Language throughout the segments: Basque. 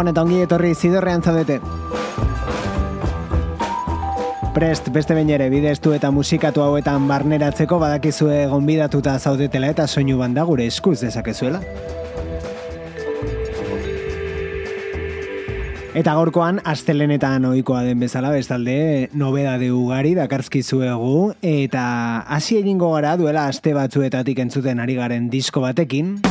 Gabon eta ongi etorri zidorrean zaudete. Prest, beste bain ere, bideztu eta musikatu hauetan barneratzeko badakizue gonbidatuta zaudetela eta soinu banda gure eskuz dezakezuela. Eta gaurkoan, astelenetan ohikoa den bezala, bestalde, nobeda de ugari dakarzkizuegu, eta hasi egingo gara duela aste batzuetatik entzuten ari garen disko batekin,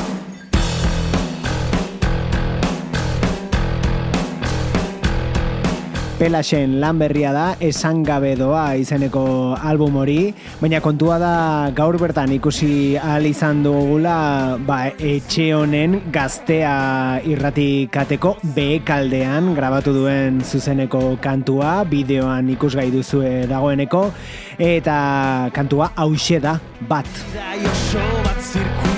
Pelasen lan berria da, esan gabe doa izeneko album hori, baina kontua da gaur bertan ikusi ahal izan dugula ba, etxe honen gaztea irratikateko behekaldean grabatu duen zuzeneko kantua, bideoan ikusgai duzue dagoeneko, eta kantua hause da, bat. bat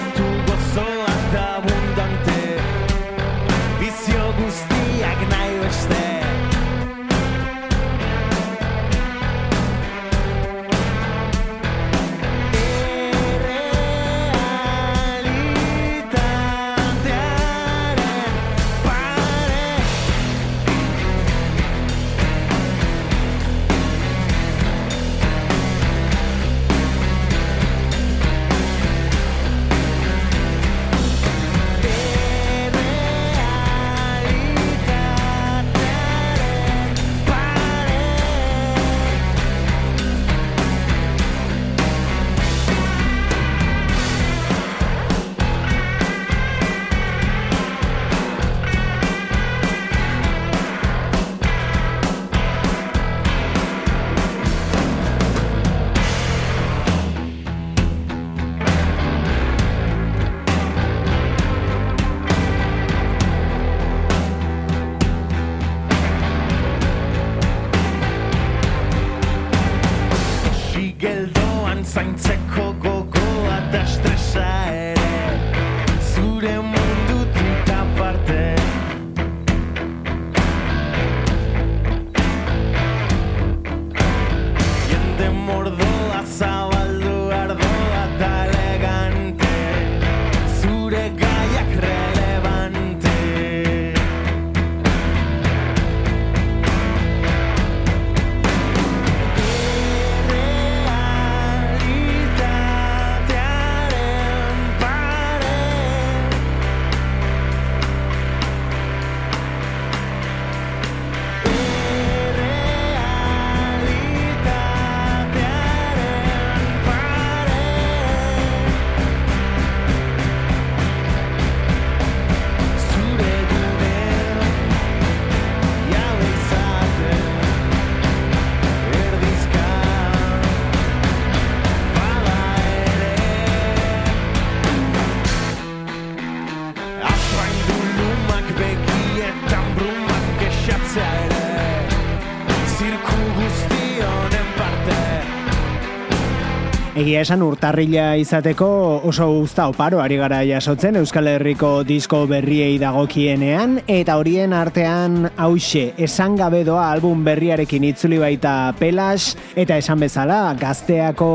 Egia esan urtarrila izateko oso guzta oparo ari gara jasotzen Euskal Herriko disko berriei dagokienean eta horien artean hause esan gabe doa album berriarekin itzuli baita pelas eta esan bezala gazteako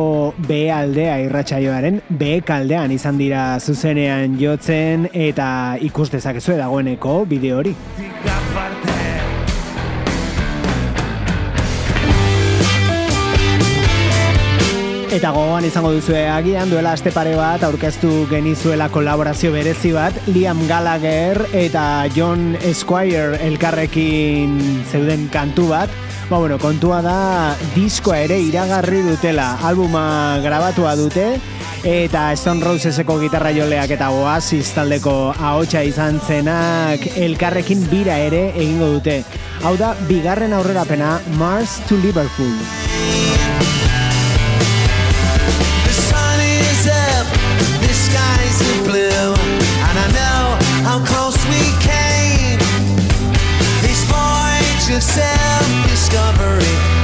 B aldea irratsaioaren B kaldean izan dira zuzenean jotzen eta ikus dezakezu dagoeneko bideo hori. Eta gogoan izango duzue agian duela aste pare bat aurkeztu genizuela kolaborazio berezi bat Liam Gallagher eta John Squire elkarrekin zeuden kantu bat Ba bueno, kontua da diskoa ere iragarri dutela albuma grabatua dute eta Stone Roseseko gitarra joleak eta Oasis taldeko ahotsa izan zenak elkarrekin bira ere egingo dute. Hau da, bigarren aurrerapena Mars to Liverpool. of self-discovery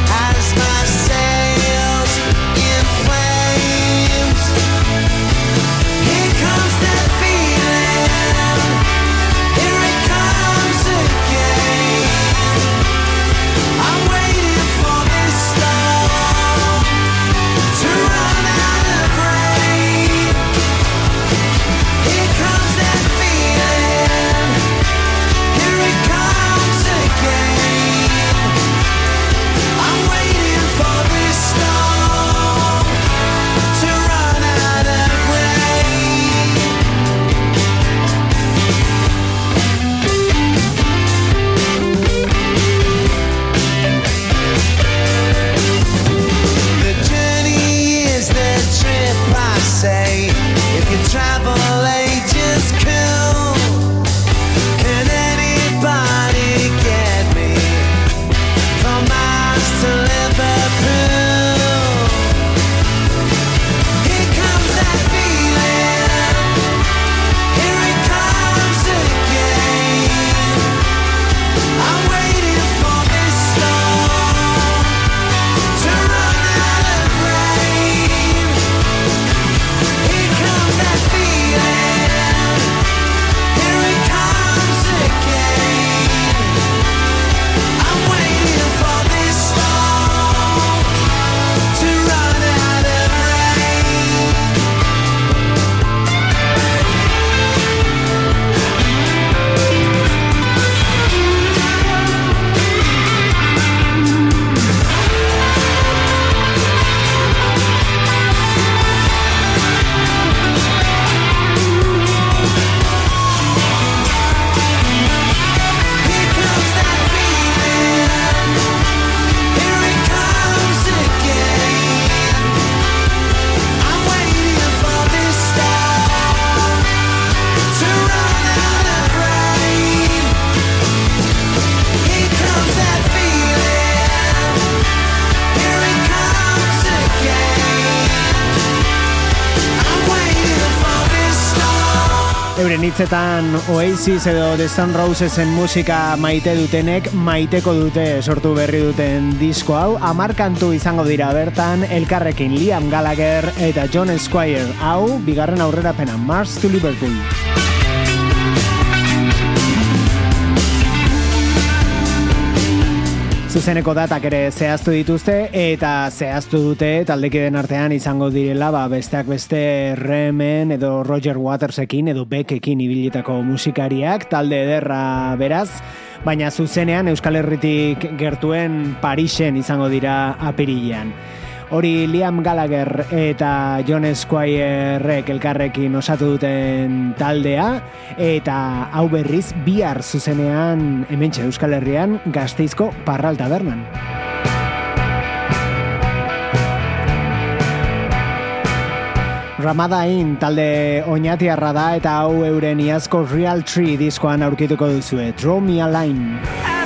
hitzetan Oasis edo The Stone Rosesen musika maite dutenek maiteko dute sortu berri duten disko hau. Amarkantu izango dira bertan elkarrekin Liam Gallagher eta John Squire. Hau bigarren aurrera pena Mars to Liverpool Zuzeneko datak ere zehaztu dituzte eta zehaztu dute taldekiden artean izango direla ba, besteak beste Remen edo Roger Watersekin edo Beckekin ibilitako musikariak talde ederra beraz baina zuzenean Euskal Herritik gertuen Parisen izango dira apirilean. Hori Liam Gallagher eta John Squire elkarrekin osatu duten taldea eta hau berriz bihar zuzenean hementxe Euskal Herrian Gasteizko Parral Tabernan. Ramadain talde oinatiarra da eta hau euren iazko Real Tree diskoan aurkituko duzue. Draw me a line.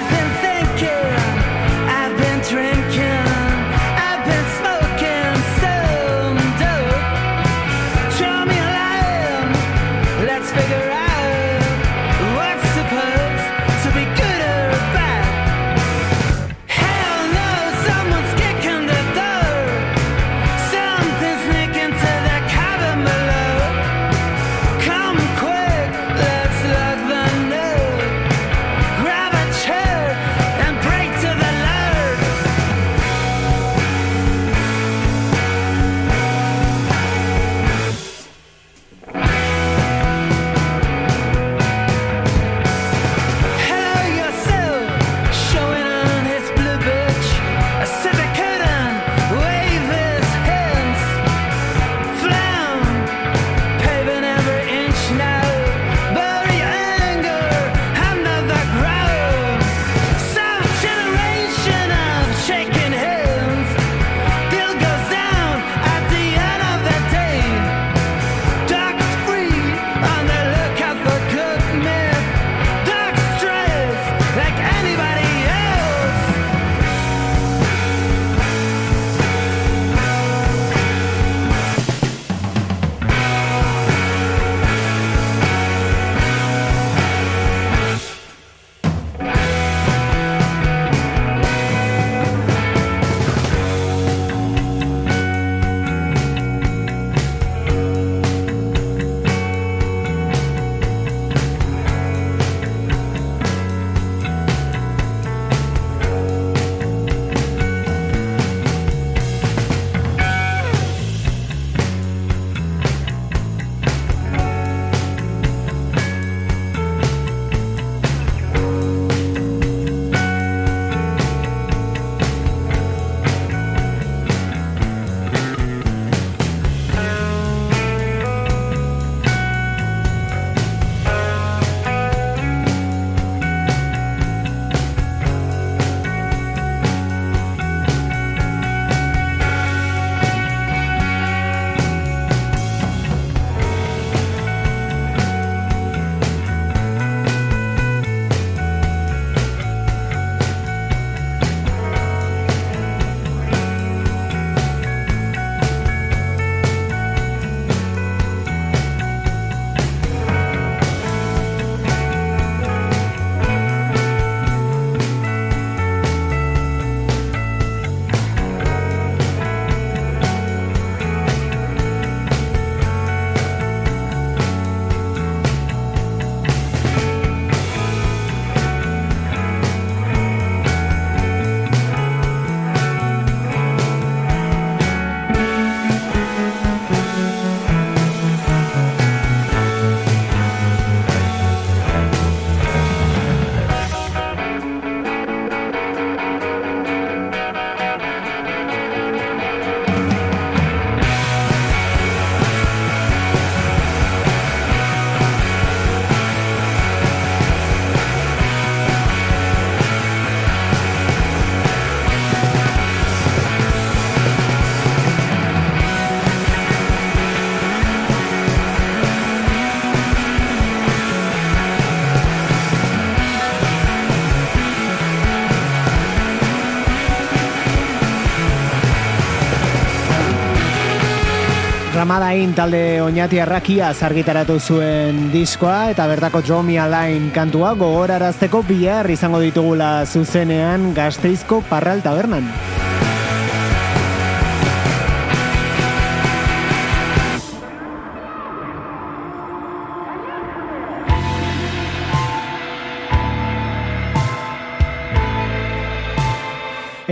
Ramadain talde oinati arrakia zargitaratu zuen diskoa eta bertako Jomi Alain kantua gogorarazteko bihar izango ditugula zuzenean gazteizko parral tabernan.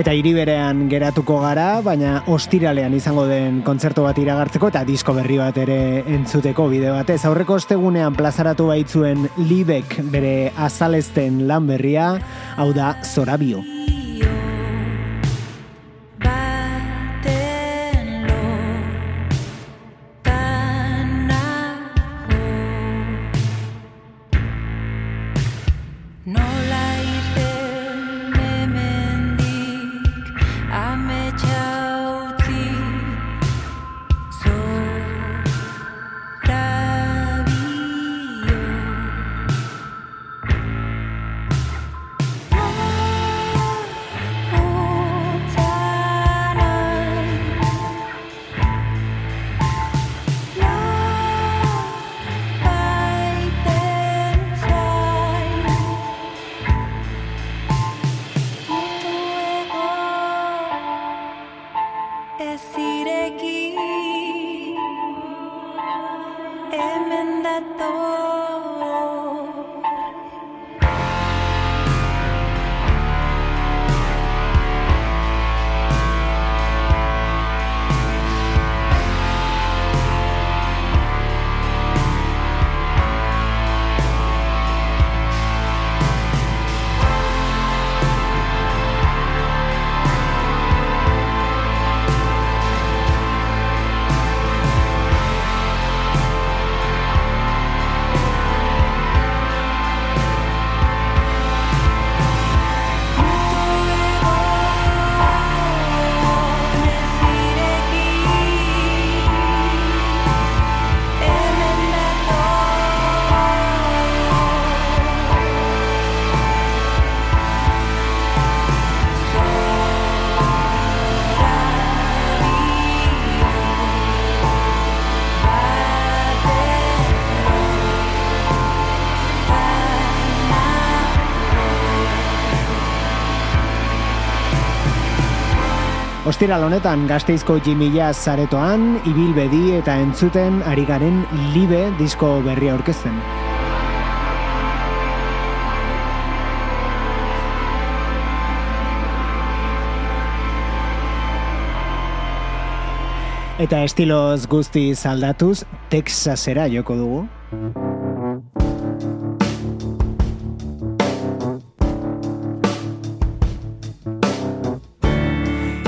Eta hiriberean geratuko gara, baina ostiralean izango den kontzertu bat iragartzeko eta disko berri bat ere entzuteko bide batez. Aurreko ostegunean plazaratu baitzuen Libek bere azalesten lan berria, hau da Zorabio. Ostiral honetan gazteizko jimila zaretoan, ibilbedi eta entzuten ari garen libe disko berria aurkezten. Eta estiloz guzti aldatuz, Texasera joko dugu.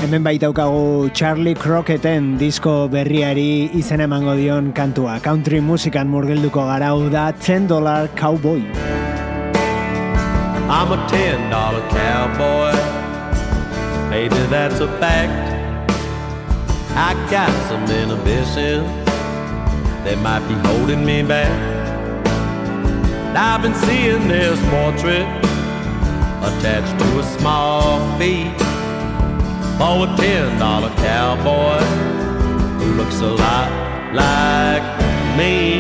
Hemen baitaukagu Charlie Crocketten disko berriari izen emango dion kantua. Country musikan murgilduko gara da 10 dollar cowboy. I'm a 10 dollar cowboy Maybe that's a fact I got some inhibitions That might be holding me back I've been seeing this portrait Attached to a small feet for a ten dollar cowboy who looks a lot like me.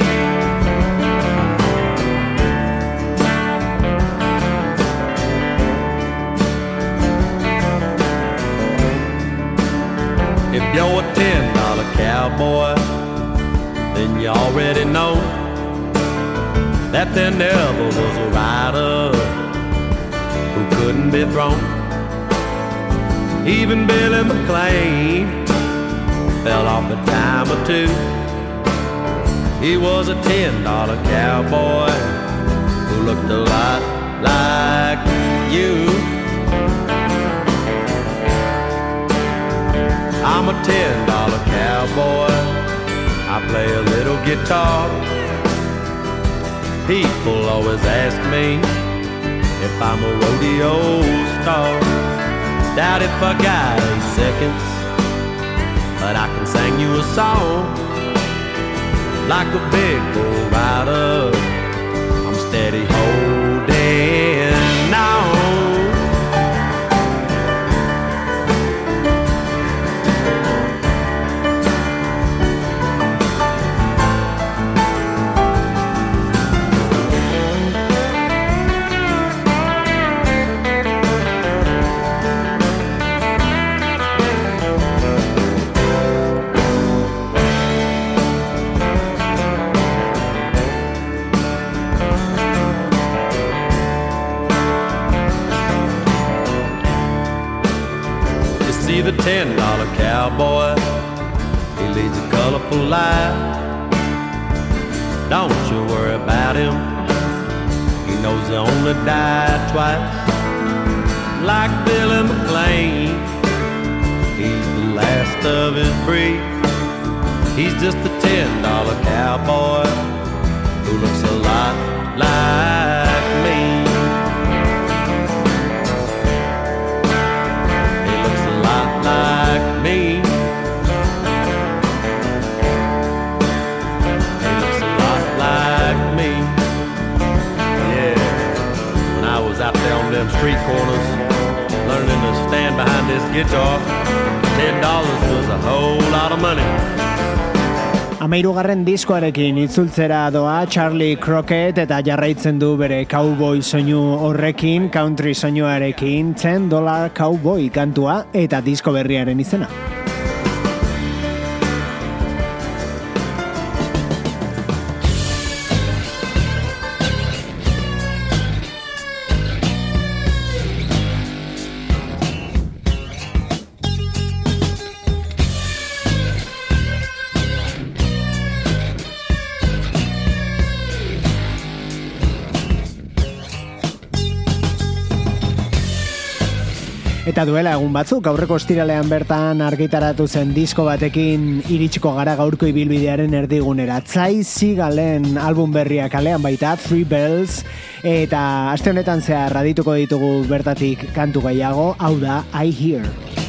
If you're a ten dollar cowboy, then you already know that there never was a rider who couldn't be thrown. Even Billy McLean fell off a time or two. He was a ten dollar cowboy who looked a lot like you. I'm a ten dollar cowboy. I play a little guitar. People always ask me if I'm a rodeo star. Doubt if I got eight seconds, but I can sing you a song like a big bull rider. I'm steady holding see the ten dollar cowboy. He leads a colorful life. Don't you worry about him. He knows he only died twice. Like Billy McLean, he's the last of his breed. He's just a ten dollar cowboy who looks a lot like street corners, learning to stand behind this guitar, ten dollars was a whole lot of money. Amairugarren diskoarekin itzultzera doa Charlie Crockett eta jarraitzen du bere cowboy soinu horrekin, country soinuarekin, 10 dollar cowboy kantua eta disko berriaren izena. Eta duela egun batzuk, aurreko estiralean bertan argitaratu zen disko batekin iritsiko gara gaurko ibilbidearen erdigunera. Tzai zigalen album berria kalean baita, Three Bells, eta aste honetan zehar radituko ditugu bertatik kantu gehiago, hau da, I Hear.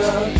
Hallelujah.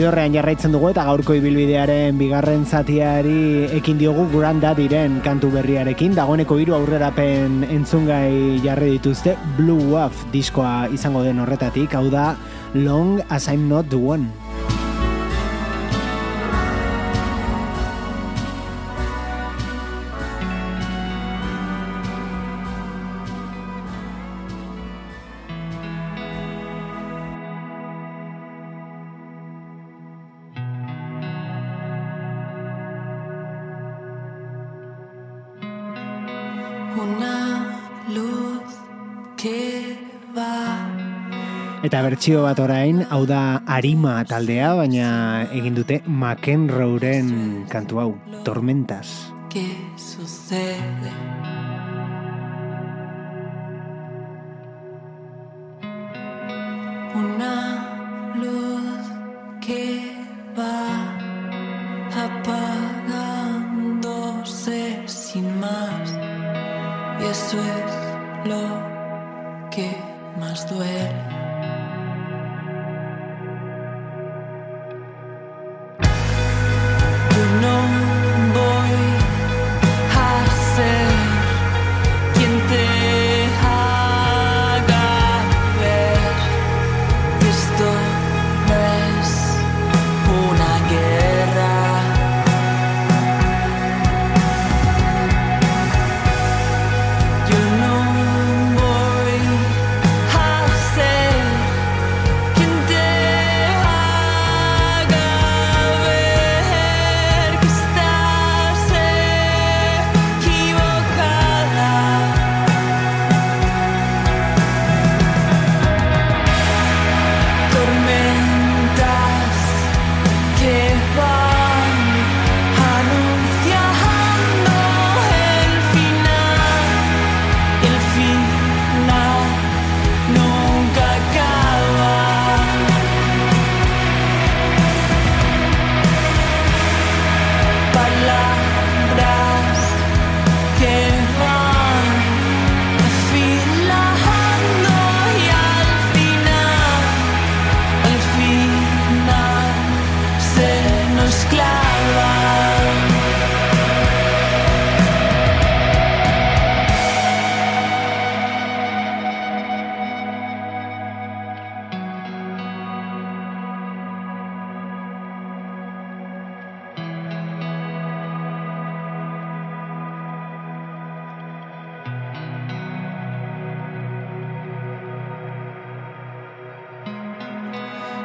Zidorrean jarraitzen dugu eta gaurko ibilbidearen bigarren zatiari ekin diogu Grand diren kantu berriarekin. Dagoeneko hiru aurrerapen entzungai jarri dituzte Blue Wolf diskoa izango den horretatik. Hau da Long as I'm not the one. Eta bertsio bat orain, hau da Arima taldea, baina egin dute McEnroeren kantu hau, Tormentas. ¿Qué sucede? Una luz que va apagándose sin más. Y eso es lo que más duele.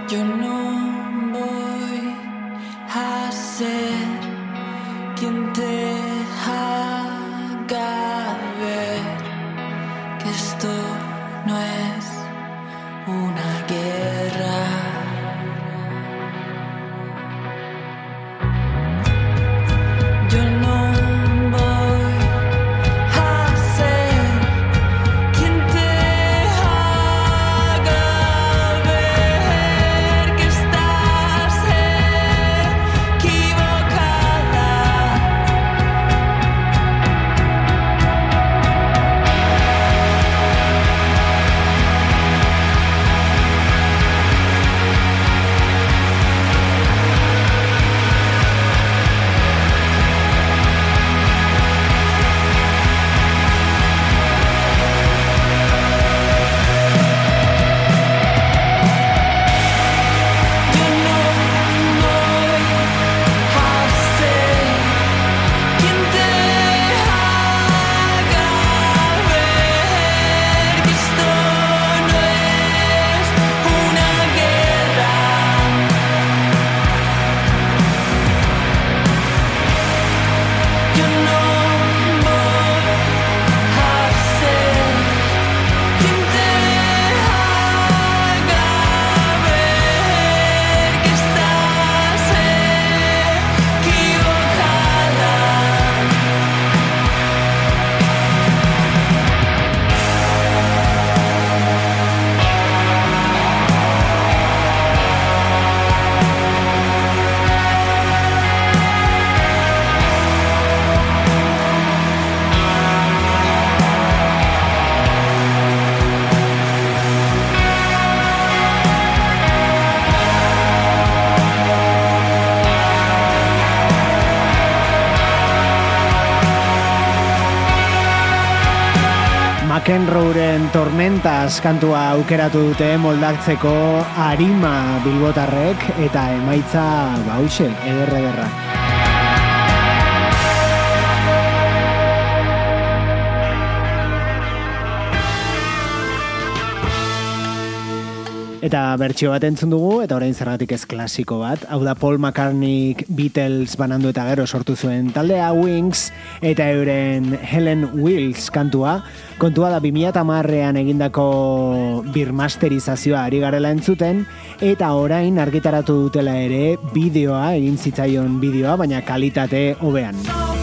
McEnroeren tormentas kantua aukeratu dute moldatzeko arima bilbotarrek eta emaitza bause ederre ederra. Eta bertsio bat entzun dugu, eta orain zergatik ez klasiko bat. Hau da Paul McCartney Beatles banandu eta gero sortu zuen taldea Wings, eta euren Helen Wills kantua. Kontua da 2008an egindako birmasterizazioa ari garela entzuten, eta orain argitaratu dutela ere bideoa, egin zitzaion bideoa, baina kalitate hobean.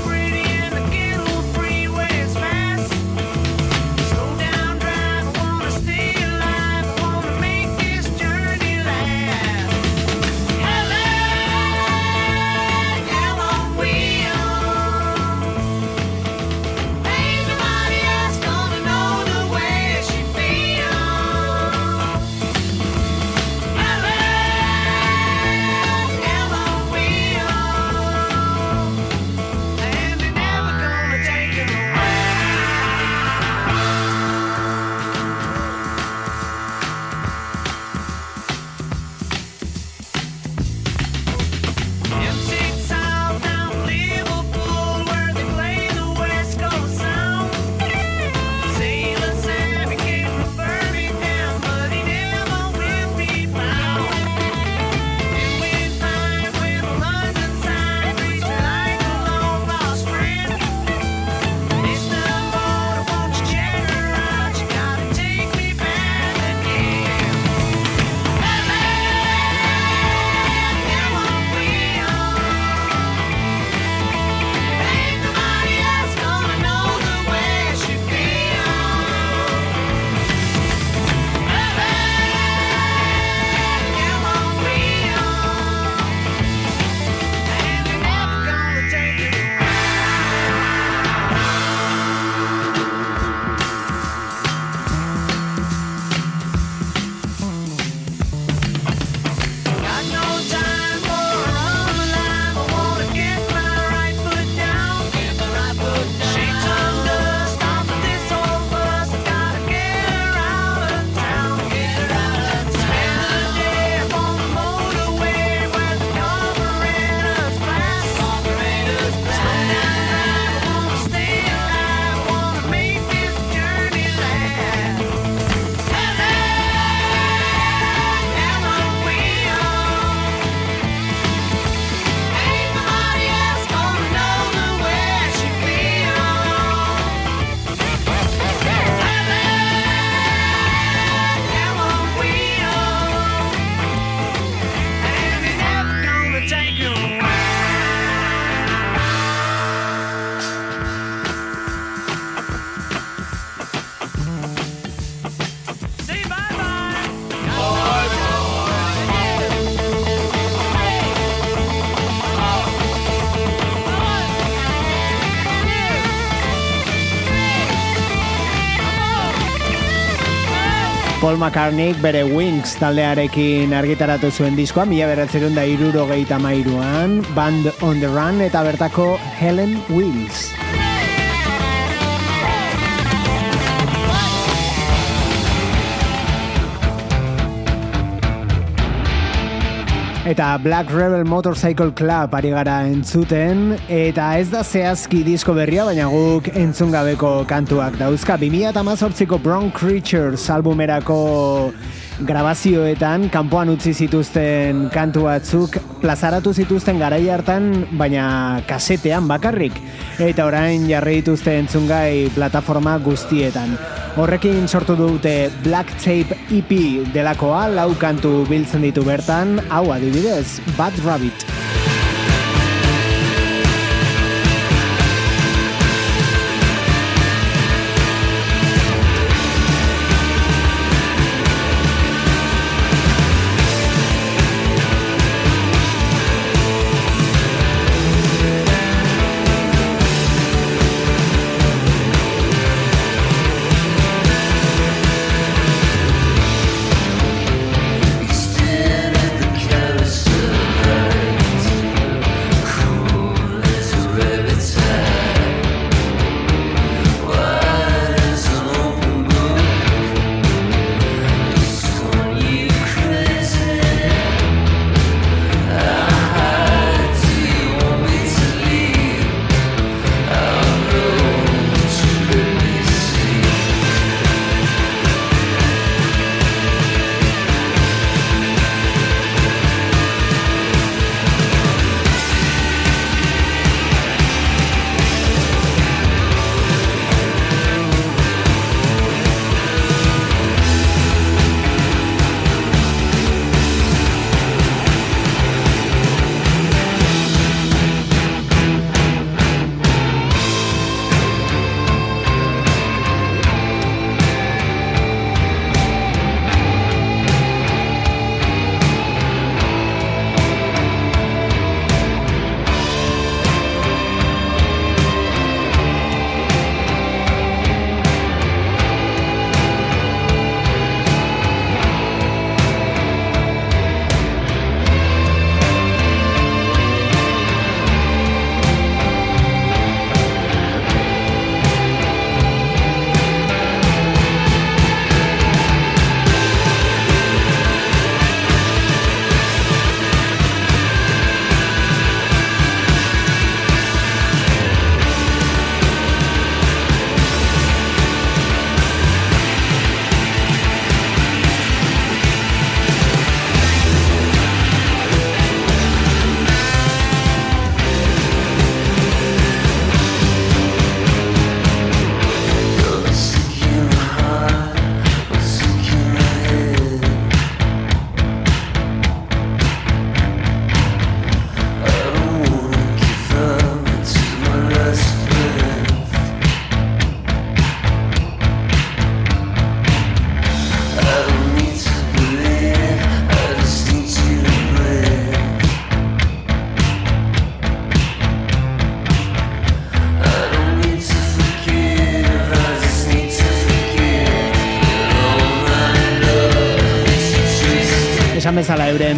Paul McCartney bere Wings taldearekin argitaratu zuen diskoa, mila beratzerun da iruro mairuan, Band on the Run eta bertako Helen Wills. Eta Black Rebel Motorcycle Club ari gara entzuten, eta ez da zehazki disko berria, baina guk entzungabeko kantuak dauzka. 2008ko Brown Creatures albumerako grabazioetan kanpoan utzi zituzten kantu batzuk plazaratu zituzten garai hartan baina kasetean bakarrik. Eta orain jarri dituzte entzungai plataforma guztietan. Horrekin sortu dute Black Tape EP delakoa lau kantu biltzen ditu bertan. Hau adibidez Bad Rabbit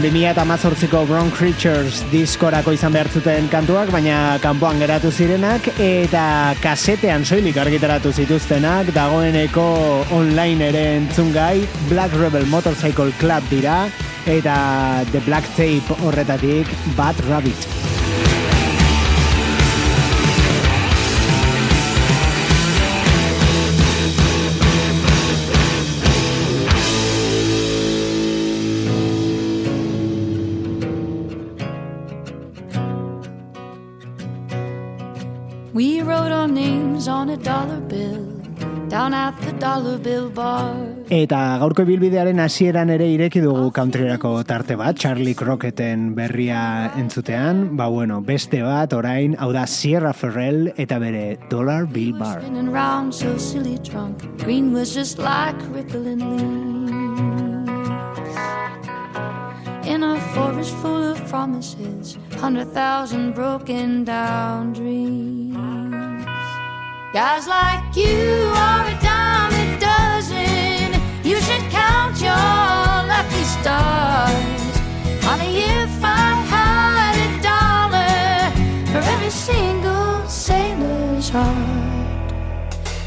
2018ko Brown Creatures diskorako izan behar zuten kantuak, baina kanpoan geratu zirenak eta kasetean soilik argitaratu zituztenak dagoeneko online ere entzungai Black Rebel Motorcycle Club dira eta The Black Tape horretatik Bad Rabbit. Eta gaurko bilbidearen hasieran ere ireki dugu countryrako tarte bat, Charlie Crocketten berria entzutean, ba bueno, beste bat orain, hau da Sierra Ferrell eta bere Dollar Bill Bar. In a forest full of promises, hundred thousand broken down dreams. Guys like you are a dime a dozen. You should count your lucky stars. Honey, if I had a dollar for every single sailor's heart,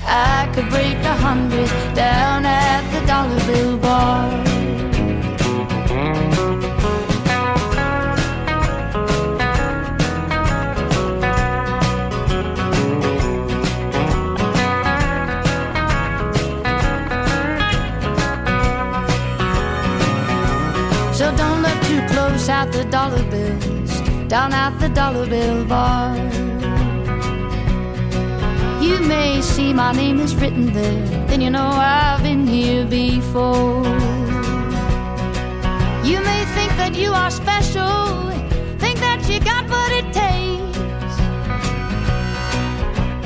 I could break a hundred down at the dollar bill bar. At the dollar bills, down at the dollar bill bar. You may see my name is written there, then you know I've been here before. You may think that you are special, think that you got what it takes.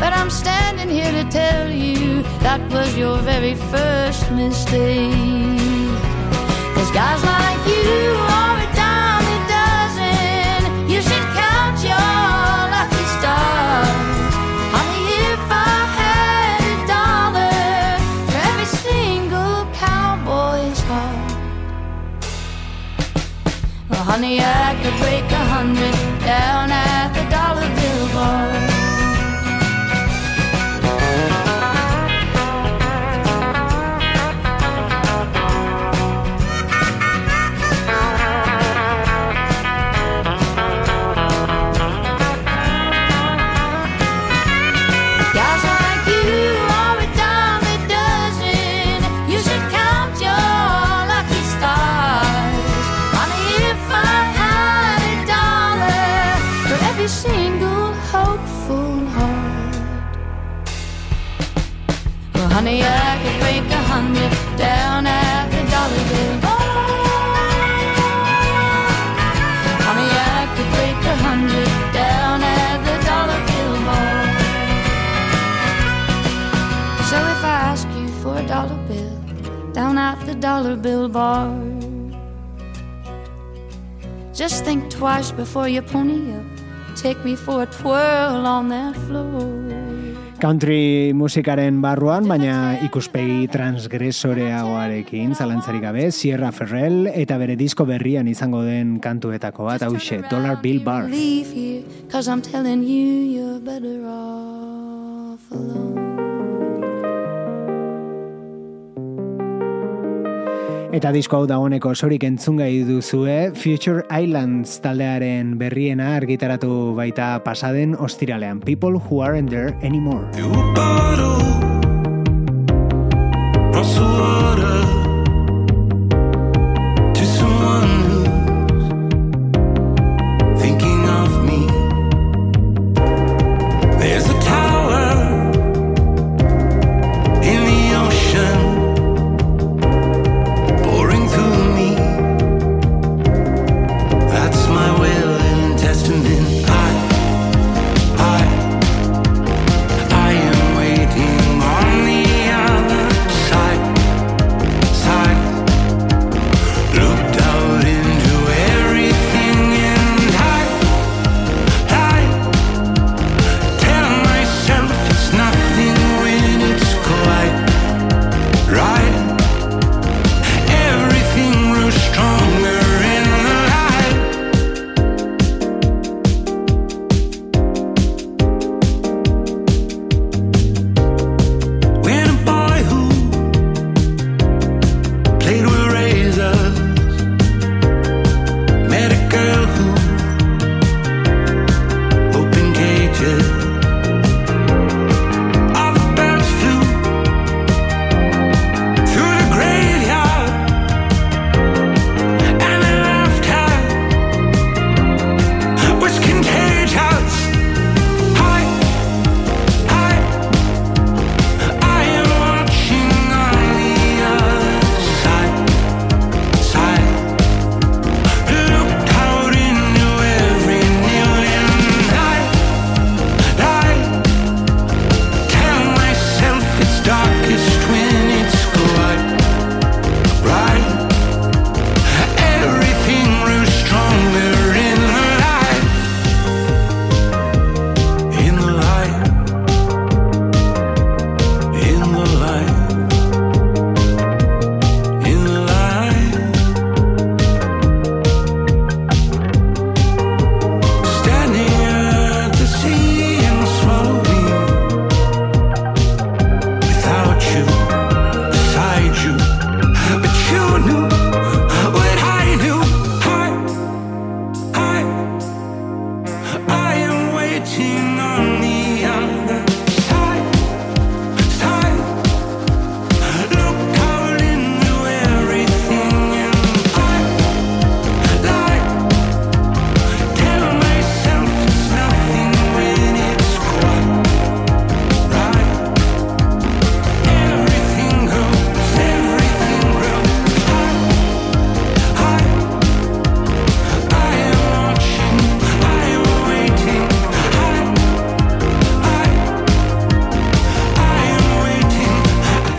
But I'm standing here to tell you that was your very first mistake. Cause guys like you are Honey, I could break a hundred down at at the dollar bill bar, just think twice before you pony up. Take me for a twirl on that floor. country musikaren barruan, baina ikuspegi transgresoreagoarekin zalantzarik gabe, Sierra Ferrell eta bere disko berrian izango den kantuetako bat, hause, Dollar Bill Bar. Eta disko hau dagoeneko sorik entzungai duzue, Future Islands taldearen berriena argitaratu baita pasaden ostiralean. People who aren't there anymore.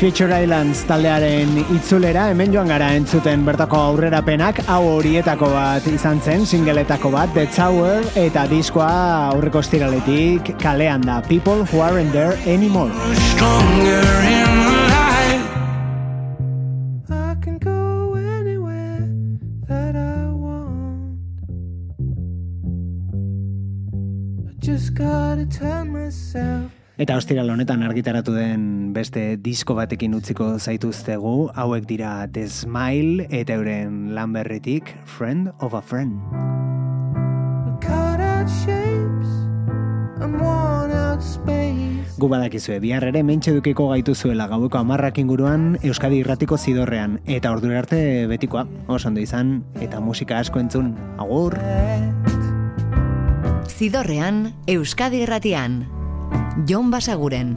Future Islands taldearen itzulera hemen joan gara entzuten bertako aurrerapenak hau horietako bat izan zen singeletako bat The Tower eta diskoa aurreko estiraletik kalean da People Who Aren't There Anymore. Just gotta turn myself Eta ostiral honetan argitaratu den beste disko batekin utziko zaituztegu, hauek dira The Smile eta euren lan berritik Friend of a Friend. Gu badakizue, bihar ere mentxe dukiko gaitu zuela gaueko amarrak inguruan Euskadi irratiko zidorrean. Eta ordura arte betikoa, oso ondo izan, eta musika asko entzun. Agur! Zidorrean, Euskadi irratian. Jon Basaguren.